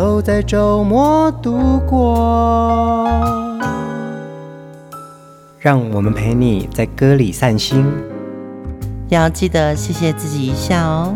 都在周末度过。让我们陪你在歌里散心，要记得谢谢自己一下哦。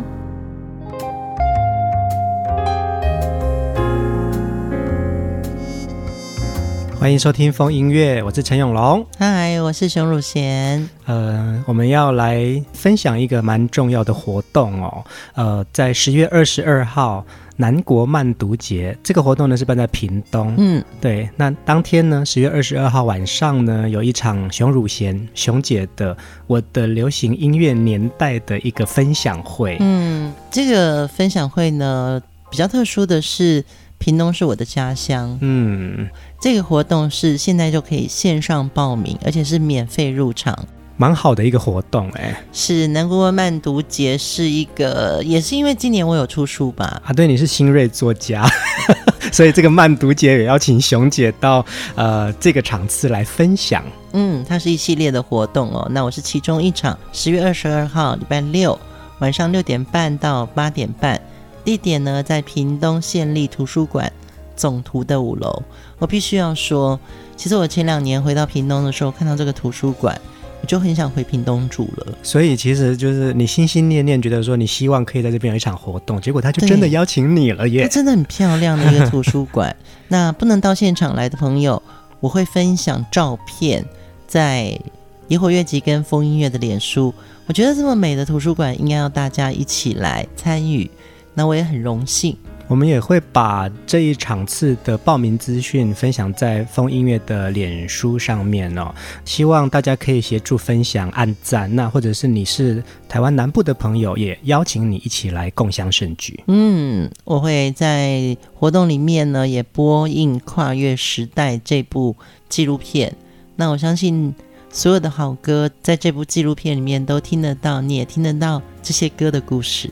欢迎收听风音乐，我是陈永龙。嗨，我是熊汝贤。呃，我们要来分享一个蛮重要的活动哦。呃，在十月二十二号。南国慢读节这个活动呢，是办在屏东，嗯，对。那当天呢，十月二十二号晚上呢，有一场熊汝贤熊姐的我的流行音乐年代的一个分享会。嗯，这个分享会呢，比较特殊的是，屏东是我的家乡。嗯，这个活动是现在就可以线上报名，而且是免费入场。蛮好的一个活动哎、欸，是南国慢读节是一个，也是因为今年我有出书吧？啊，对，你是新锐作家，所以这个慢读节也邀请熊姐到呃这个场次来分享。嗯，它是一系列的活动哦。那我是其中一场，十月二十二号礼拜六晚上六点半到八点半，地点呢在屏东县立图书馆总图的五楼。我必须要说，其实我前两年回到屏东的时候，看到这个图书馆。我就很想回屏东住了，所以其实就是你心心念念觉得说你希望可以在这边有一场活动，结果他就真的邀请你了耶！它真的很漂亮的一个图书馆。那不能到现场来的朋友，我会分享照片在野火乐集跟风音乐的脸书。我觉得这么美的图书馆，应该要大家一起来参与。那我也很荣幸。我们也会把这一场次的报名资讯分享在风音乐的脸书上面哦，希望大家可以协助分享、按赞。那或者是你是台湾南部的朋友，也邀请你一起来共享盛举。嗯，我会在活动里面呢也播映《跨越时代》这部纪录片。那我相信所有的好歌在这部纪录片里面都听得到，你也听得到这些歌的故事。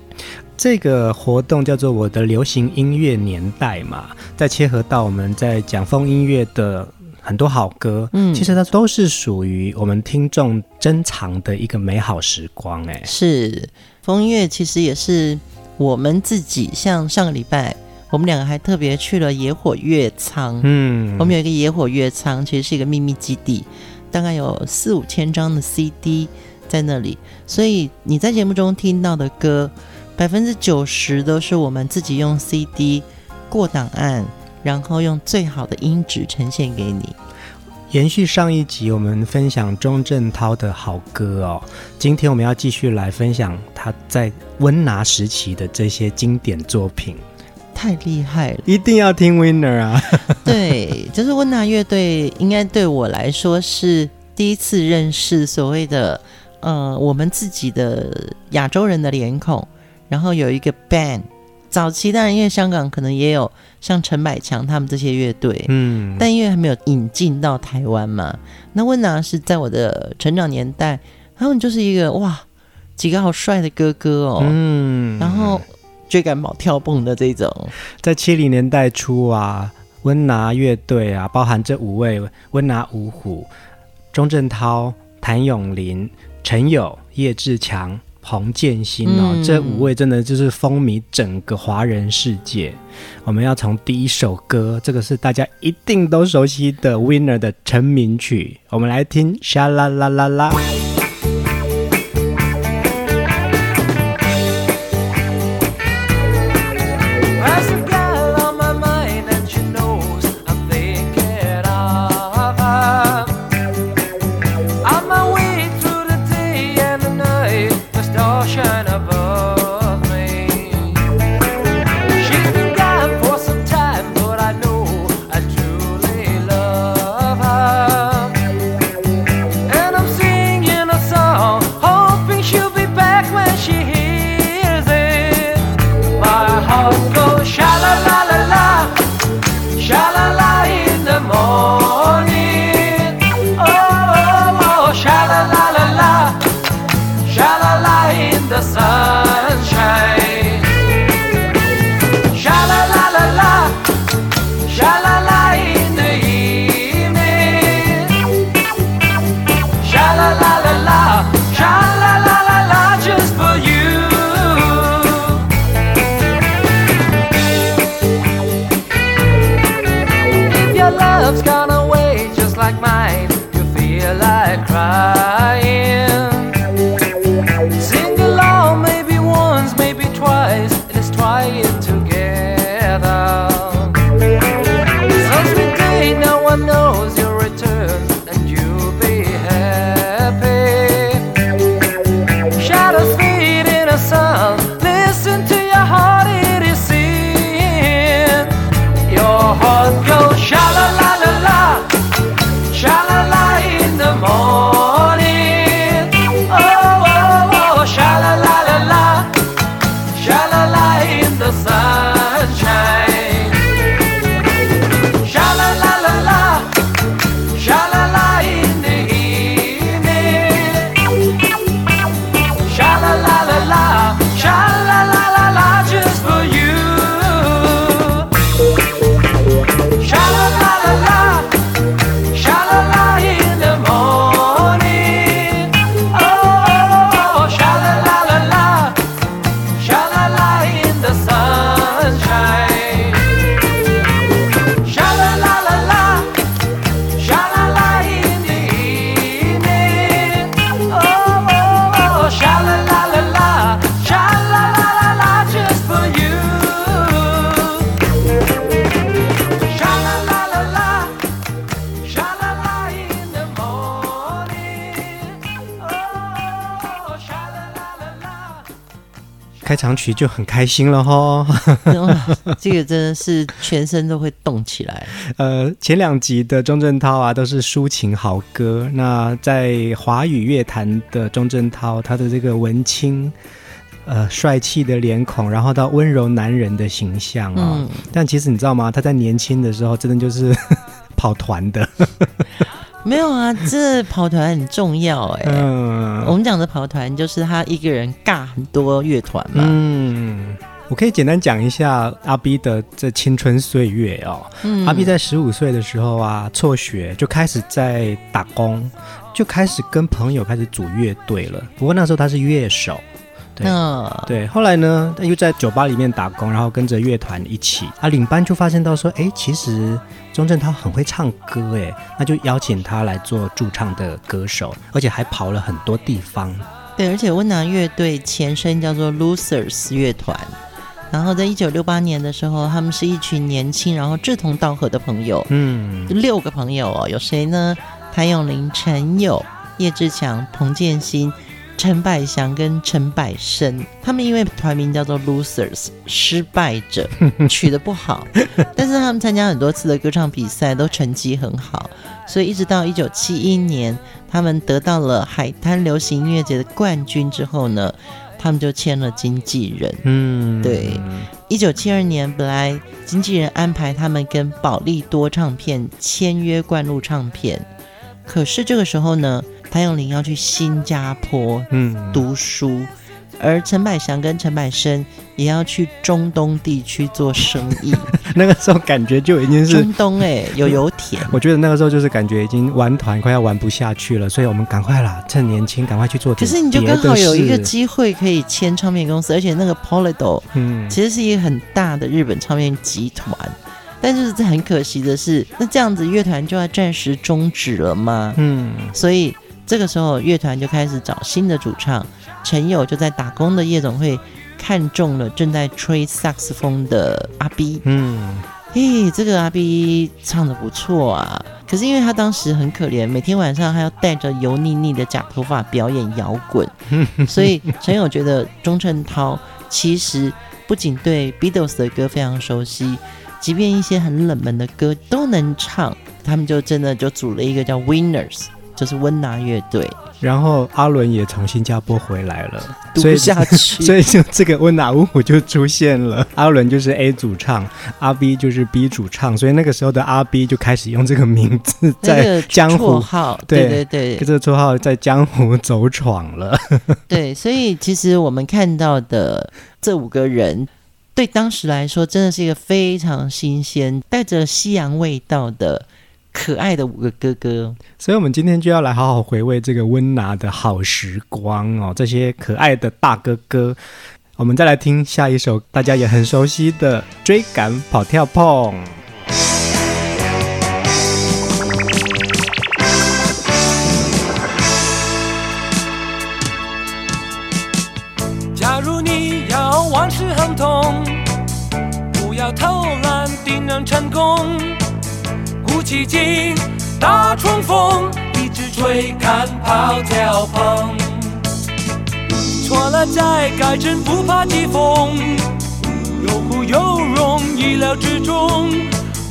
这个活动叫做我的流行音乐年代嘛，再切合到我们在讲风音乐的很多好歌，嗯，其实它都是属于我们听众珍藏的一个美好时光。哎，是风音乐，其实也是我们自己。像上个礼拜，我们两个还特别去了野火乐仓，嗯，我们有一个野火乐仓，其实是一个秘密基地，大概有四五千张的 CD 在那里，所以你在节目中听到的歌。百分之九十都是我们自己用 CD 过档案，然后用最好的音质呈现给你。延续上一集，我们分享钟镇涛的好歌哦。今天我们要继续来分享他在温拿时期的这些经典作品。太厉害了，一定要听 Winner 啊！对，就是温拿乐队，应该对我来说是第一次认识所谓的呃，我们自己的亚洲人的脸孔。然后有一个 band，早期当然因为香港可能也有像陈百强他们这些乐队，嗯，但因为还没有引进到台湾嘛。那温拿是在我的成长年代，他们就是一个哇，几个好帅的哥哥哦，嗯，然后追赶跑跳蹦的这种，在七零年代初啊，温拿乐队啊，包含这五位温拿五虎：钟镇涛、谭咏麟、陈友、叶志强。彭建新哦，嗯、这五位真的就是风靡整个华人世界。我们要从第一首歌，这个是大家一定都熟悉的 Winner 的成名曲，我们来听《沙啦啦啦啦》。开场曲就很开心了哈。这个真的是全身都会动起来。呃，前两集的钟镇涛啊，都是抒情好歌。那在华语乐坛的钟镇涛，他的这个文青。呃，帅气的脸孔，然后到温柔男人的形象哦。嗯、但其实你知道吗？他在年轻的时候，真的就是 跑团的。没有啊，这跑团很重要哎。嗯，我们讲的跑团就是他一个人尬很多乐团嘛。嗯，我可以简单讲一下阿 B 的这青春岁月哦。嗯，阿 B 在十五岁的时候啊，辍学就开始在打工，就开始跟朋友开始组乐队了。不过那时候他是乐手。对，嗯、对，后来呢，他又在酒吧里面打工，然后跟着乐团一起。啊，领班就发现到说，哎，其实钟镇涛很会唱歌，哎，那就邀请他来做驻唱的歌手，而且还跑了很多地方。对，而且温拿乐队前身叫做 Losers 乐团，然后在一九六八年的时候，他们是一群年轻然后志同道合的朋友，嗯，六个朋友哦，有谁呢？谭咏麟、陈友、叶志强、彭建新。陈百祥跟陈百生，他们因为团名叫做 Losers，失败者，取得不好，但是他们参加很多次的歌唱比赛，都成绩很好，所以一直到一九七一年，他们得到了海滩流行音乐节的冠军之后呢，他们就签了经纪人。嗯，对，一九七二年，本来经纪人安排他们跟宝利多唱片签约灌录唱片，可是这个时候呢，谭咏麟要去新加坡嗯读书，嗯、而陈百祥跟陈百生也要去中东地区做生意。那个时候感觉就已经是中东哎、欸，有油田。我觉得那个时候就是感觉已经玩团快要玩不下去了，所以我们赶快啦，趁年轻赶快去做。可是你就刚好有一个机会可以签唱片公司，而且那个 Polydor 嗯，其实是一个很大的日本唱片集团。但就是这很可惜的是，那这样子乐团就要暂时终止了吗？嗯，所以。这个时候，乐团就开始找新的主唱。陈友就在打工的夜总会看中了正在吹萨克斯风的阿 B。嗯，嘿，这个阿 B 唱的不错啊。可是因为他当时很可怜，每天晚上还要带着油腻腻的假头发表演摇滚，所以陈友觉得钟镇涛其实不仅对 Beatles 的歌非常熟悉，即便一些很冷门的歌都能唱。他们就真的就组了一个叫 Winners。就是温拿乐队，然后阿伦也从新加坡回来了，所以下 去，所以，就这个温拿五虎就出现了。阿伦就是 A 主唱，阿 B 就是 B 主唱，所以那个时候的阿 B 就开始用这个名字在江湖，号对对对，这个绰号在江湖走闯了。对，所以其实我们看到的这五个人，对当时来说真的是一个非常新鲜、带着西洋味道的。可爱的五个哥哥，所以我们今天就要来好好回味这个温拿的好时光哦。这些可爱的大哥哥，我们再来听下一首大家也很熟悉的《追赶跑跳碰》。假如你要万事亨通，不要偷懒，定能成功。鼓起劲，大冲锋，一直追赶跑跳碰。错了再改正，不怕疾风。有苦有荣，意料之中。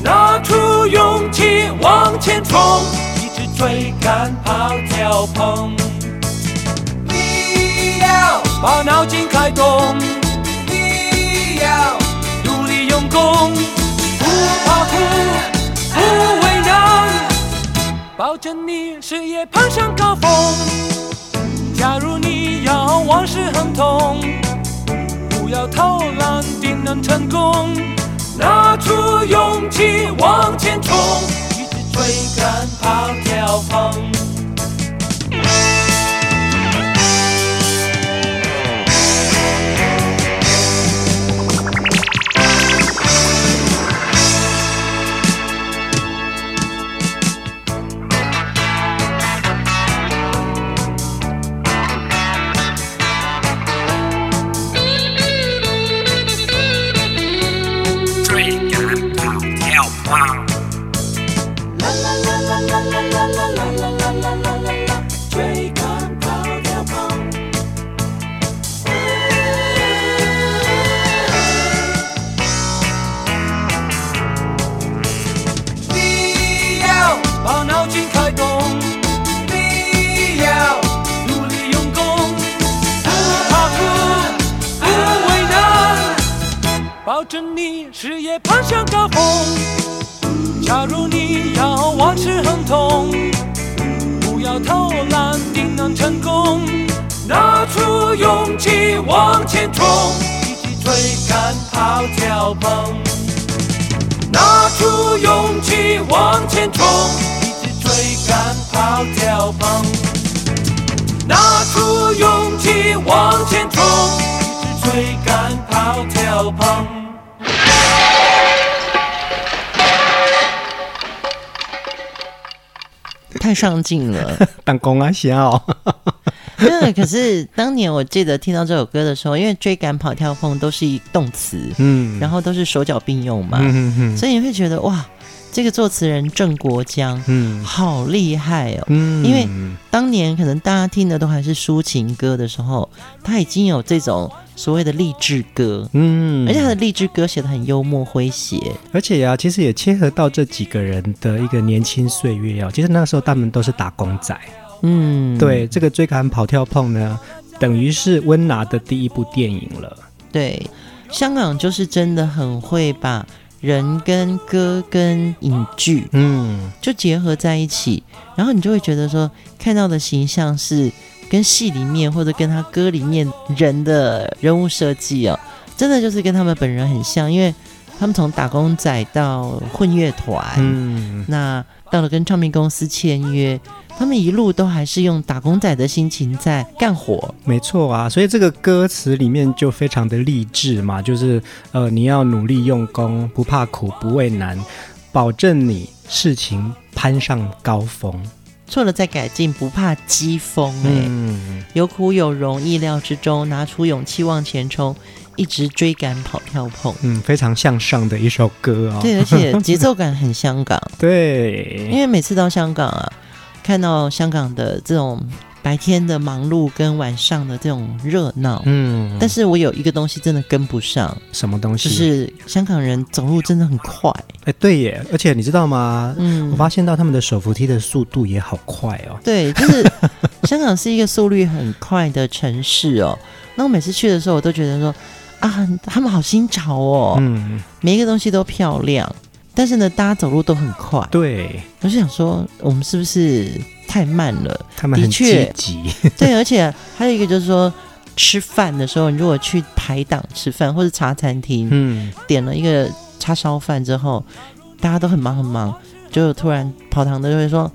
拿出勇气往前冲，一直追赶跑跳碰。你要把脑筋开动，你要努力用功，着你事业攀上高峰。假如你要往事亨通，不要偷懒，定能成功。拿出勇气往前冲，一直追赶跑跳碰。往前冲，一直追赶跑跳碰。太上进了，当公啊笑。对，可是当年我记得听到这首歌的时候，因为追赶、跑、跳、碰都是一动词，嗯，然后都是手脚并用嘛，嗯哼哼，所以你会觉得哇，这个作词人郑国江，嗯，好厉害哦，嗯，因为当年可能大家听的都还是抒情歌的时候，他已经有这种所谓的励志歌，嗯，而且他的励志歌写得很幽默诙谐，而且呀、啊，其实也切合到这几个人的一个年轻岁月哦，其实那个时候他们都是打工仔。嗯，对，这个追赶跑跳碰呢，等于是温拿的第一部电影了。对，香港就是真的很会把人跟歌跟影剧，嗯，就结合在一起，然后你就会觉得说，看到的形象是跟戏里面或者跟他歌里面人的人物设计哦，真的就是跟他们本人很像，因为他们从打工仔到混乐团，嗯，那到了跟唱片公司签约。他们一路都还是用打工仔的心情在干活，没错啊，所以这个歌词里面就非常的励志嘛，就是呃，你要努力用功，不怕苦，不畏难，保证你事情攀上高峰，错了再改进，不怕讥讽，哎，有苦有荣，意料之中，拿出勇气往前冲，一直追赶跑跳碰，嗯，非常向上的一首歌哦，对，而且 节奏感很香港，对，因为每次到香港啊。看到香港的这种白天的忙碌跟晚上的这种热闹，嗯，但是我有一个东西真的跟不上，什么东西？就是香港人走路真的很快，哎、欸，对耶，而且你知道吗？嗯，我发现到他们的手扶梯的速度也好快哦。对，就是香港是一个速率很快的城市哦。那我每次去的时候，我都觉得说啊，他们好新潮哦，嗯，每一个东西都漂亮。但是呢，大家走路都很快。对，我就想说，我们是不是太慢了？他们很积极。对，而且还有一个就是说，吃饭的时候，你如果去排档吃饭或者茶餐厅，嗯，点了一个叉烧饭之后，大家都很忙很忙，就突然跑堂的就会说：“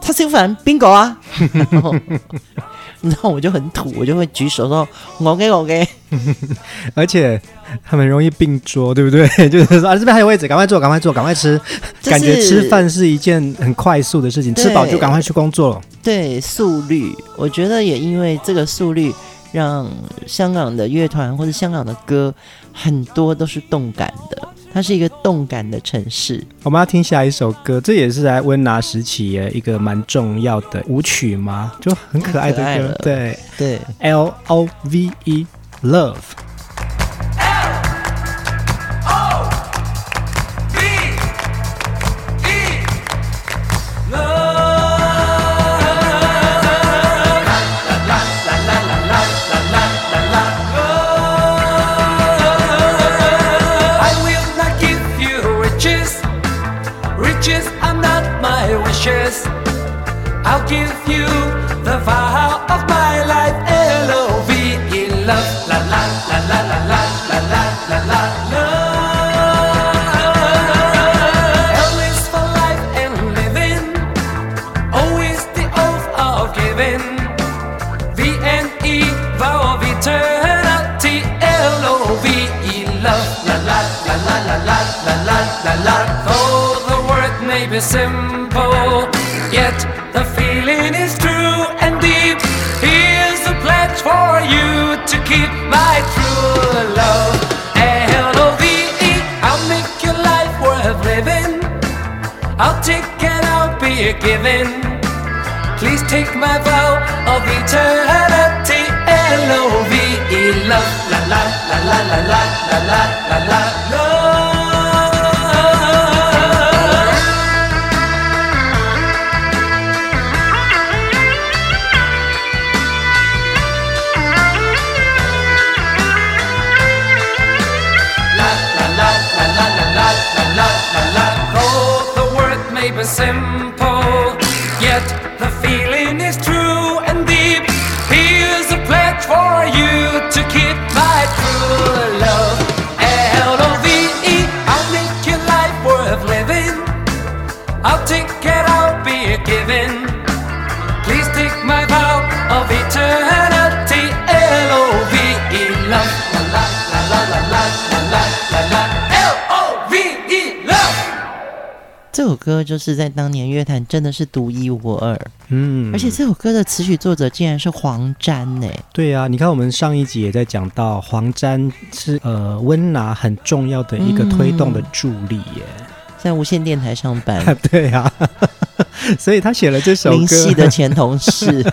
叉烧饭，bingo 啊！” 然后我就很土，我就会举手说：“我给，我给。”而且他们容易并桌，对不对？就是说啊，这边还有位置，赶快坐，赶快坐，赶快吃。就是、感觉吃饭是一件很快速的事情，吃饱就赶快去工作了。对，速率，我觉得也因为这个速率，让香港的乐团或者香港的歌很多都是动感的。它是一个动感的城市。我们要听下一首歌，这也是在温拿时期的一个蛮重要的舞曲嘛，就很可爱的歌。对对，L O V E，Love。这 give you the vow of my life. L O V E love, la la la la la la la la la la love. L is for life and living. O is the oath of giving. V and E vow of eternity. L O V E love, la la la la la la la la la. Though the word may be simple. ticket I'll be a given. Please take my vow of eternity. L O V E love, la la la la la la la la la la. feeling is true and deep. Here's a pledge for you. 歌就是在当年乐坛真的是独一无二。嗯，而且这首歌的词曲作者竟然是黄沾呢。对啊，你看我们上一集也在讲到黄沾是呃温拿很重要的一个推动的助力耶，嗯、在无线电台上班。对啊，所以他写了这首歌。林夕的前同事。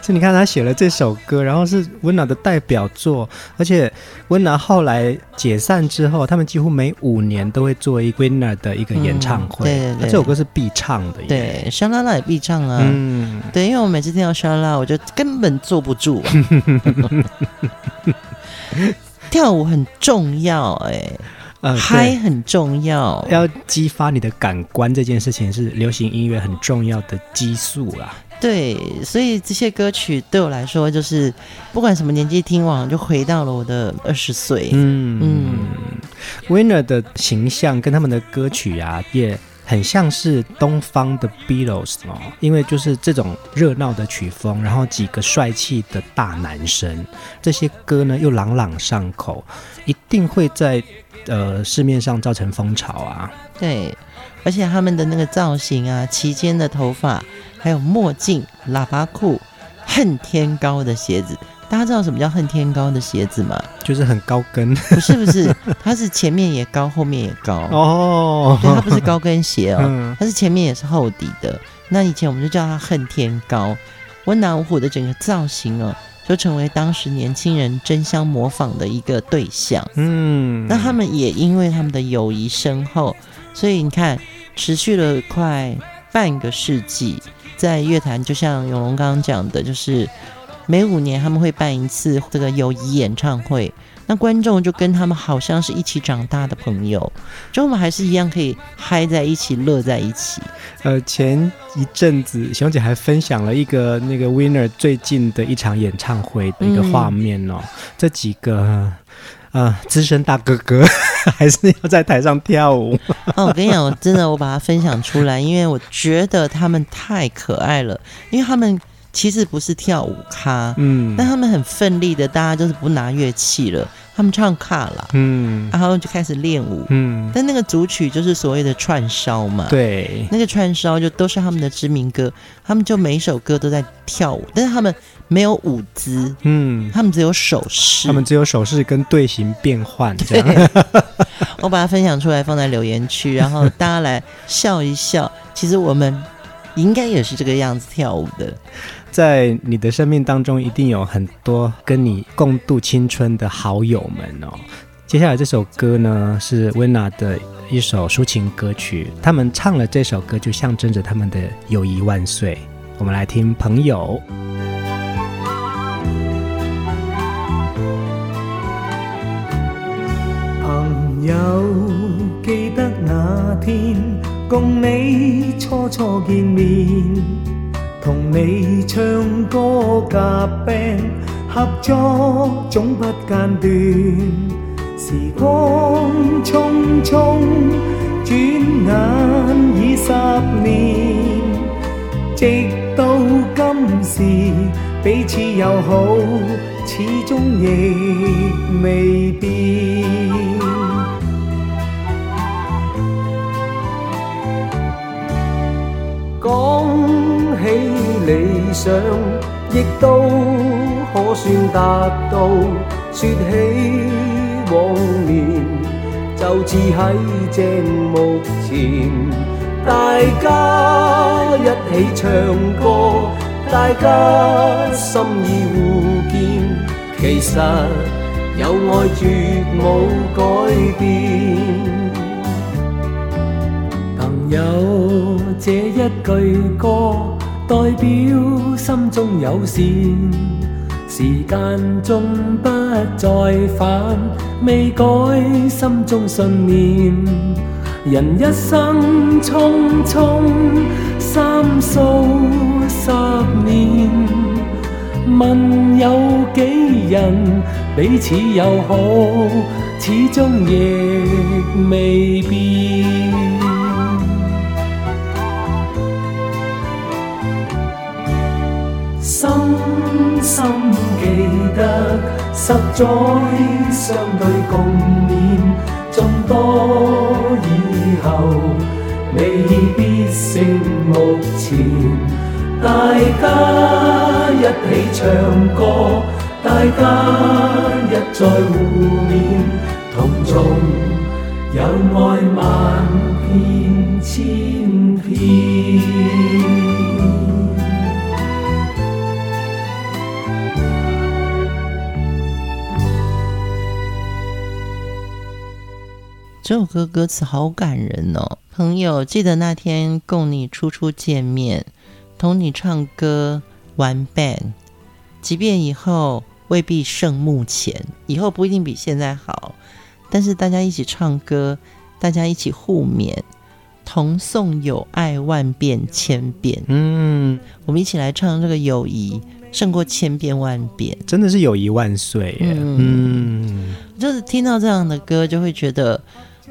所以你看，他写了这首歌，然后是温拿的代表作，而且温拿后来解散之后，他们几乎每五年都会做一个 Winner 的一个演唱会。嗯、对，对，对，这首歌是必唱的。对，沙拉拉也必唱啊。嗯，对，因为我每次听到沙拉拉，我就根本坐不住。跳舞很重要，哎，呃，嗨很重要，要激发你的感官，这件事情是流行音乐很重要的激素啦。对，所以这些歌曲对我来说，就是不管什么年纪听完，就回到了我的二十岁。嗯嗯，Winner 的形象跟他们的歌曲啊，也很像是东方的 Beatles 哦，因为就是这种热闹的曲风，然后几个帅气的大男生，这些歌呢又朗朗上口，一定会在呃市面上造成风潮啊。对，而且他们的那个造型啊，齐肩的头发。还有墨镜、喇叭裤、恨天高的鞋子，大家知道什么叫恨天高的鞋子吗？就是很高跟。不是不是，它是前面也高，后面也高哦。对，它不是高跟鞋哦，嗯、它是前面也是厚底的。那以前我们就叫它恨天高。温拿五虎的整个造型哦，就成为当时年轻人争相模仿的一个对象。嗯，那他们也因为他们的友谊深厚，所以你看，持续了快半个世纪。在乐坛，就像永龙刚刚讲的，就是每五年他们会办一次这个友谊演唱会，那观众就跟他们好像是一起长大的朋友，就我们还是一样可以嗨在一起，乐在一起。呃，前一阵子熊姐还分享了一个那个 Winner 最近的一场演唱会的一个画面哦，嗯、这几个。啊，资深大哥哥 还是要在台上跳舞。哦，我跟你讲，我真的我把它分享出来，因为我觉得他们太可爱了，因为他们其实不是跳舞咖，嗯，但他们很奋力的，大家就是不拿乐器了。他们唱卡拉，嗯，然后就开始练舞，嗯，但那个组曲就是所谓的串烧嘛，对，那个串烧就都是他们的知名歌，他们就每一首歌都在跳舞，但是他们没有舞姿，嗯，他们只有手势，他们只有手势跟队形变换这样。我把它分享出来放在留言区，然后大家来笑一笑。其实我们应该也是这个样子跳舞的。在你的生命当中，一定有很多跟你共度青春的好友们哦。接下来这首歌呢，是温拿的一首抒情歌曲，他们唱了这首歌，就象征着他们的友谊万岁。我们来听《朋友》。朋友，记得那天共你初初见面。同你唱歌夹 band，合作总不间断。时光匆匆，转眼已十年，直到今时，彼此友好，始终亦未变。讲想，亦都可算达到。说起往年，就似喺正目前。大家一起唱歌，大家心意互见，其实有爱绝冇改变。有这一句歌，代表心中有善，时间终不再返，未改心中信念。人一生匆匆，三数十年，问有几人彼此友好，始终亦未变。得，十载相对共勉，众多以后，未必胜目前。大家一起唱歌，大家一再互勉，同众有爱万遍千遍。这首歌歌词好感人哦，朋友，记得那天供你初初见面，同你唱歌玩 band，即便以后未必胜目前，以后不一定比现在好，但是大家一起唱歌，大家一起互勉，同颂友爱万遍千遍。嗯，我们一起来唱这个友谊胜过千遍万遍，真的是友谊万岁。嗯，嗯，就是听到这样的歌，就会觉得。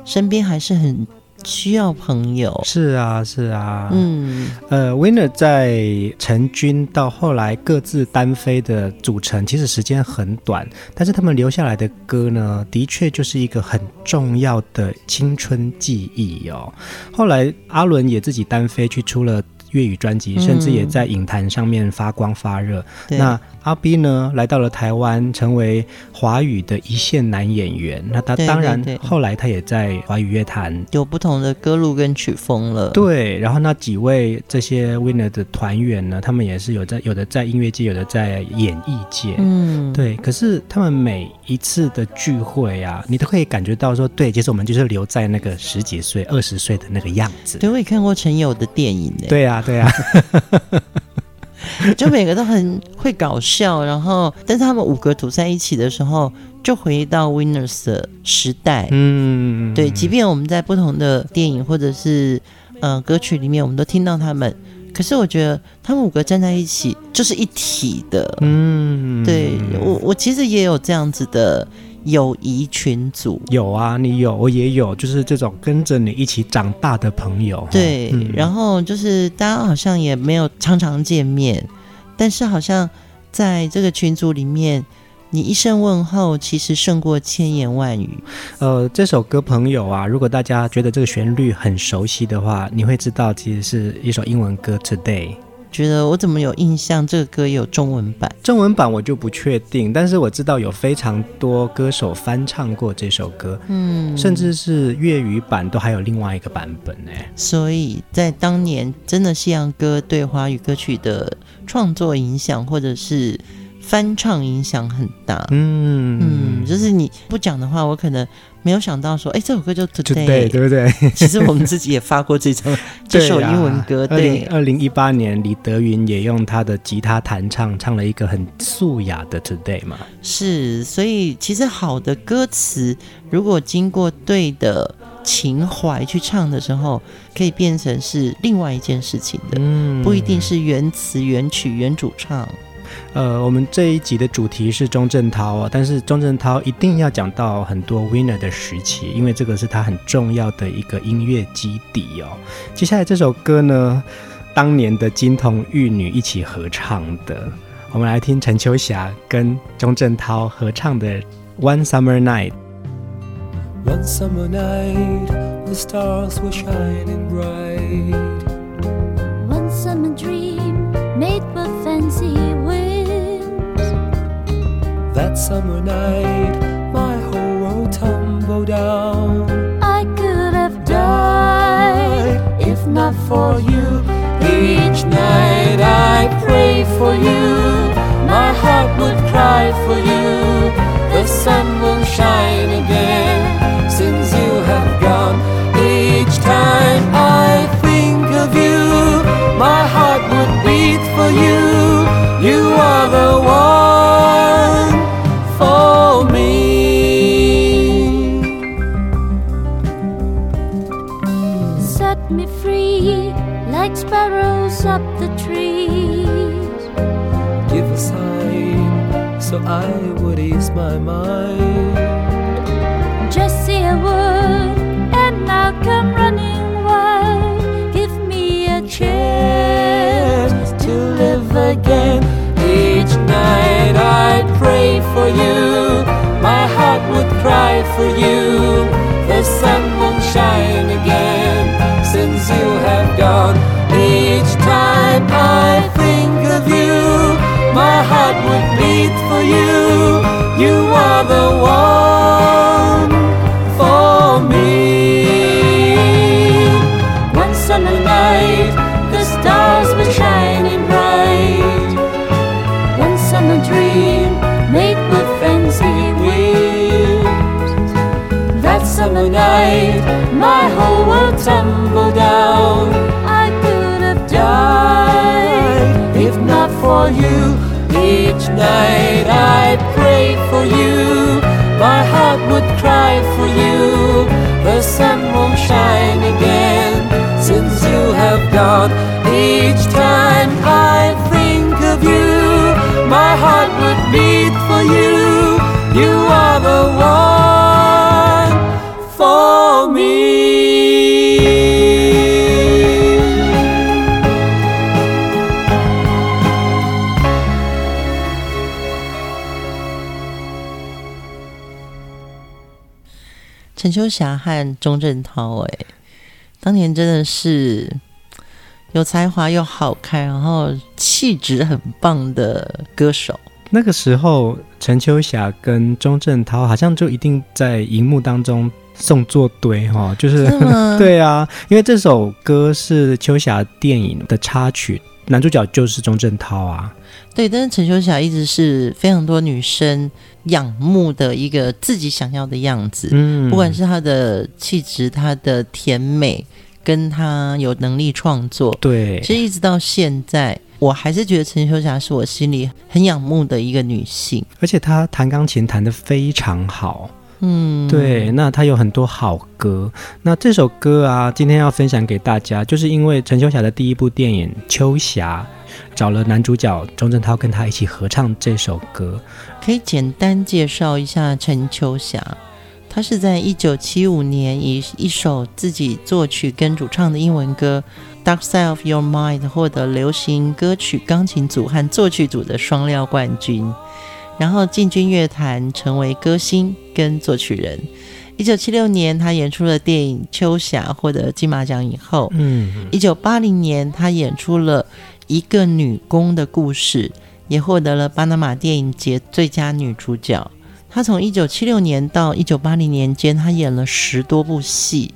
身边还是很需要朋友，是啊，是啊，嗯，呃，Winner 在成军到后来各自单飞的组成，其实时间很短，但是他们留下来的歌呢，的确就是一个很重要的青春记忆哦。后来阿伦也自己单飞去出了粤语专辑，甚至也在影坛上面发光发热。嗯、那阿 B 呢，来到了台湾，成为华语的一线男演员。那他当然后来他也在华语乐坛有不同的歌路跟曲风了。对，然后那几位这些 Winner 的团员呢，他们也是有在有的在音乐界，有的在演艺界。嗯，对。可是他们每一次的聚会啊，你都可以感觉到说，对，其实我们就是留在那个十几岁、二十岁的那个样子。对，我也看过陈友的电影呢。对啊，对啊。就每个都很会搞笑，然后，但是他们五个组在一起的时候，就回到 Winners 的时代。嗯，对，即便我们在不同的电影或者是呃歌曲里面，我们都听到他们，可是我觉得他们五个站在一起就是一体的。嗯，对，我我其实也有这样子的。友谊群组有啊，你有，我也有，就是这种跟着你一起长大的朋友。对，嗯、然后就是大家好像也没有常常见面，但是好像在这个群组里面，你一声问候，其实胜过千言万语。呃，这首歌《朋友》啊，如果大家觉得这个旋律很熟悉的话，你会知道其实是一首英文歌《Today》。觉得我怎么有印象？这个歌有中文版，中文版我就不确定，但是我知道有非常多歌手翻唱过这首歌，嗯，甚至是粤语版都还有另外一个版本呢。所以在当年，真的西洋歌对华语歌曲的创作影响，或者是翻唱影响很大。嗯嗯，就是你不讲的话，我可能。没有想到说，哎，这首歌就 Today，对，对不对？其实我们自己也发过这首这首英文歌。对，二零一八年，李德云也用他的吉他弹唱，唱了一个很素雅的 Today 嘛。是，所以其实好的歌词，如果经过对的情怀去唱的时候，可以变成是另外一件事情的，嗯，不一定是原词、原曲、原主唱。呃，我们这一集的主题是钟镇涛哦，但是钟镇涛一定要讲到很多 Winner 的时期，因为这个是他很重要的一个音乐基底哦。接下来这首歌呢，当年的金童玉女一起合唱的，我们来听陈秋霞跟钟镇涛合唱的《One Summer Night》。One summer night, the stars were shining bright. One summer dream made with fancy. That summer night, my whole world tumbled down. I could have died if not for you. Each night I pray for you. My heart would cry for you. The sun will shine again since you have gone. Each time I think of you, my heart would beat for you. for you. The sun won't shine again since you have gone. Each time I think of you, my heart would beat for you. Would cry for you. The sun won't shine again since you have gone. Each time I think of you, my heart would beat for you. You are the one for me. 陈秋霞和钟镇涛，哎，当年真的是有才华又好看，然后气质很棒的歌手。那个时候，陈秋霞跟钟镇涛好像就一定在荧幕当中送作对哈，就是，是 对啊，因为这首歌是秋霞电影的插曲，男主角就是钟镇涛啊。对，但是陈秋霞一直是非常多女生仰慕的一个自己想要的样子，嗯，不管是她的气质、她的甜美，跟她有能力创作，对，其实一直到现在，我还是觉得陈秋霞是我心里很仰慕的一个女性，而且她弹钢琴弹得非常好。嗯，对，那她有很多好歌。那这首歌啊，今天要分享给大家，就是因为陈秋霞的第一部电影《秋霞》，找了男主角钟镇涛跟他一起合唱这首歌。可以简单介绍一下陈秋霞，她是在一九七五年以一首自己作曲跟主唱的英文歌《Dark Side of Your Mind》获得流行歌曲钢琴组和作曲组的双料冠军。然后进军乐坛，成为歌星跟作曲人。一九七六年，他演出了电影《秋霞》，获得金马奖以后，嗯，一九八零年，他演出了一个女工的故事，也获得了巴拿马电影节最佳女主角。她从一九七六年到一九八零年间，她演了十多部戏。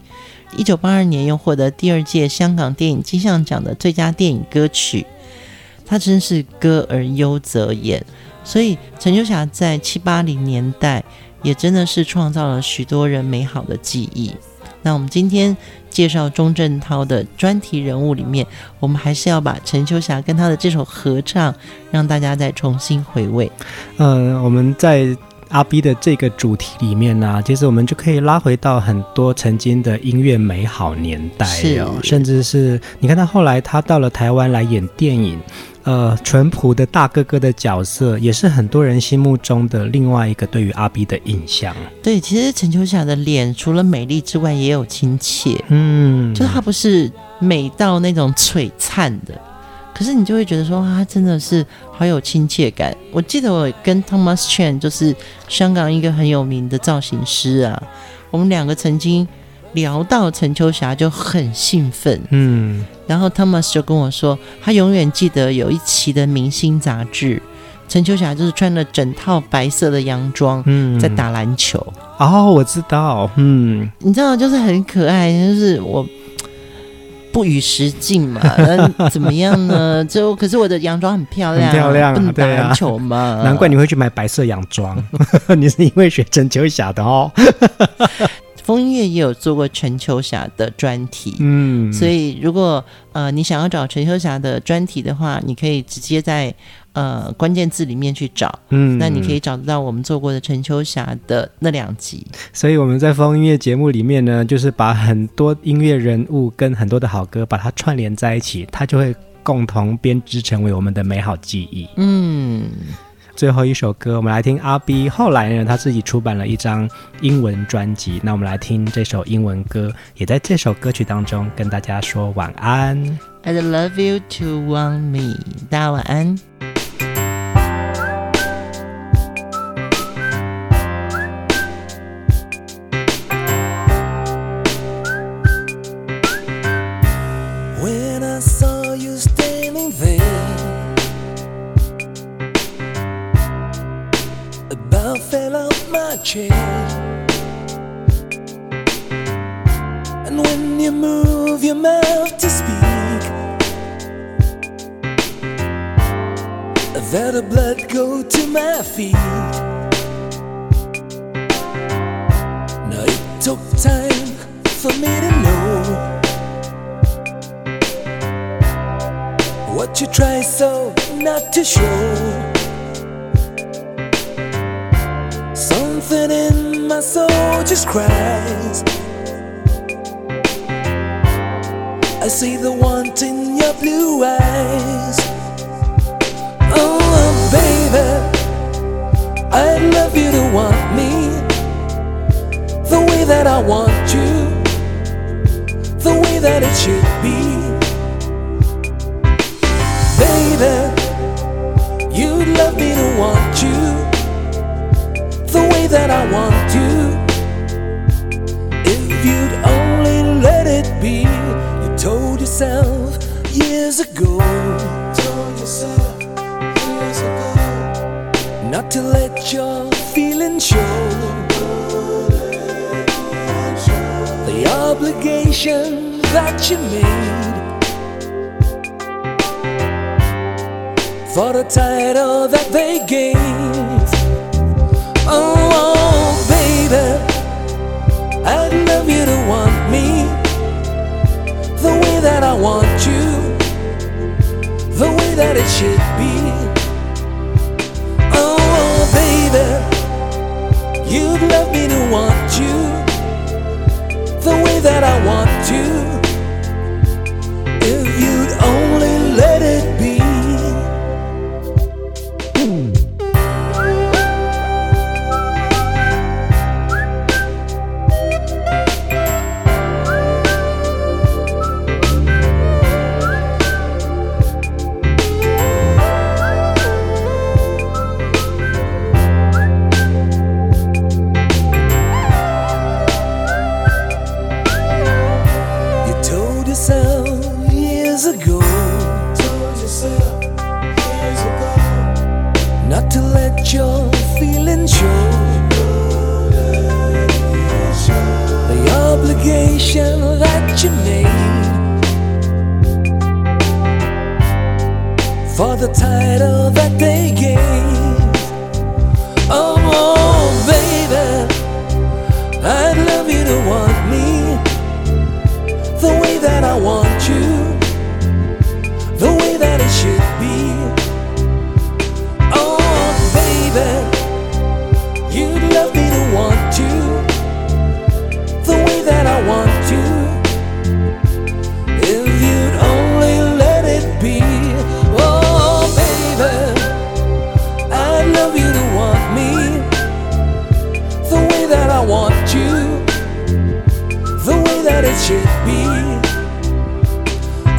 一九八二年，又获得第二届香港电影金像奖的最佳电影歌曲。她真是歌而优则演。所以，陈秋霞在七八零年代也真的是创造了许多人美好的记忆。那我们今天介绍钟镇涛的专题人物里面，我们还是要把陈秋霞跟他的这首合唱，让大家再重新回味。嗯，我们在阿 B 的这个主题里面呢、啊，其实我们就可以拉回到很多曾经的音乐美好年代哦，甚至是你看他后来他到了台湾来演电影。呃，淳朴的大哥哥的角色，也是很多人心目中的另外一个对于阿 B 的印象。对，其实陈秋霞的脸除了美丽之外，也有亲切。嗯，就是她不是美到那种璀璨的，可是你就会觉得说，她真的是好有亲切感。我记得我跟 Thomas Chan 就是香港一个很有名的造型师啊，我们两个曾经。聊到陈秋霞就很兴奋，嗯，然后 Thomas 就跟我说，他永远记得有一期的明星杂志，陈秋霞就是穿了整套白色的洋装，嗯，在打篮球。哦，我知道，嗯，你知道，就是很可爱，就是我不与时进嘛，那怎么样呢？就可是我的洋装很漂亮，很漂亮，不能打篮球嘛，啊？难怪你会去买白色洋装，你是因为学陈秋霞的哦。风音乐也有做过陈秋霞的专题，嗯，所以如果呃你想要找陈秋霞的专题的话，你可以直接在呃关键字里面去找，嗯，那你可以找得到我们做过的陈秋霞的那两集。所以我们在风音乐节目里面呢，就是把很多音乐人物跟很多的好歌把它串联在一起，它就会共同编织成为我们的美好记忆。嗯。最后一首歌，我们来听阿 B。后来呢，他自己出版了一张英文专辑。那我们来听这首英文歌，也在这首歌曲当中跟大家说晚安。I'd love you to want me，大家晚安。Chair. And when you move your mouth to speak, that the blood go to my feet. Now it took time for me to know what you try so not to show. Something in my soul just cries. I see the want in your blue eyes. Oh, baby, I'd love you to want me the way that I want you, the way that it should be. Baby, you'd love me to want you that I want you. If you'd only let it be, you told yourself years ago. Yourself years ago not to let your feelings show. The obligation that you made for the title that they gave. Oh, baby, I'd love you to want me the way that I want you, the way that it should be. Oh, baby, you'd love me to want you the way that I want you if you'd only let it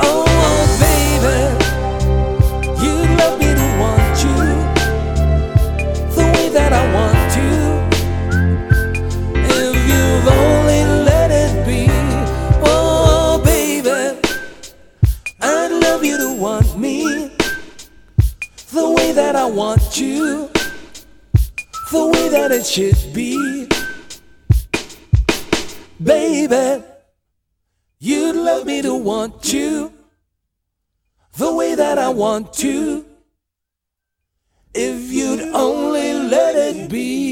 Oh, oh, want you, the way that I want you if you've only let it should be. Baby, love me to want you the way that I want to if you'd only let it be.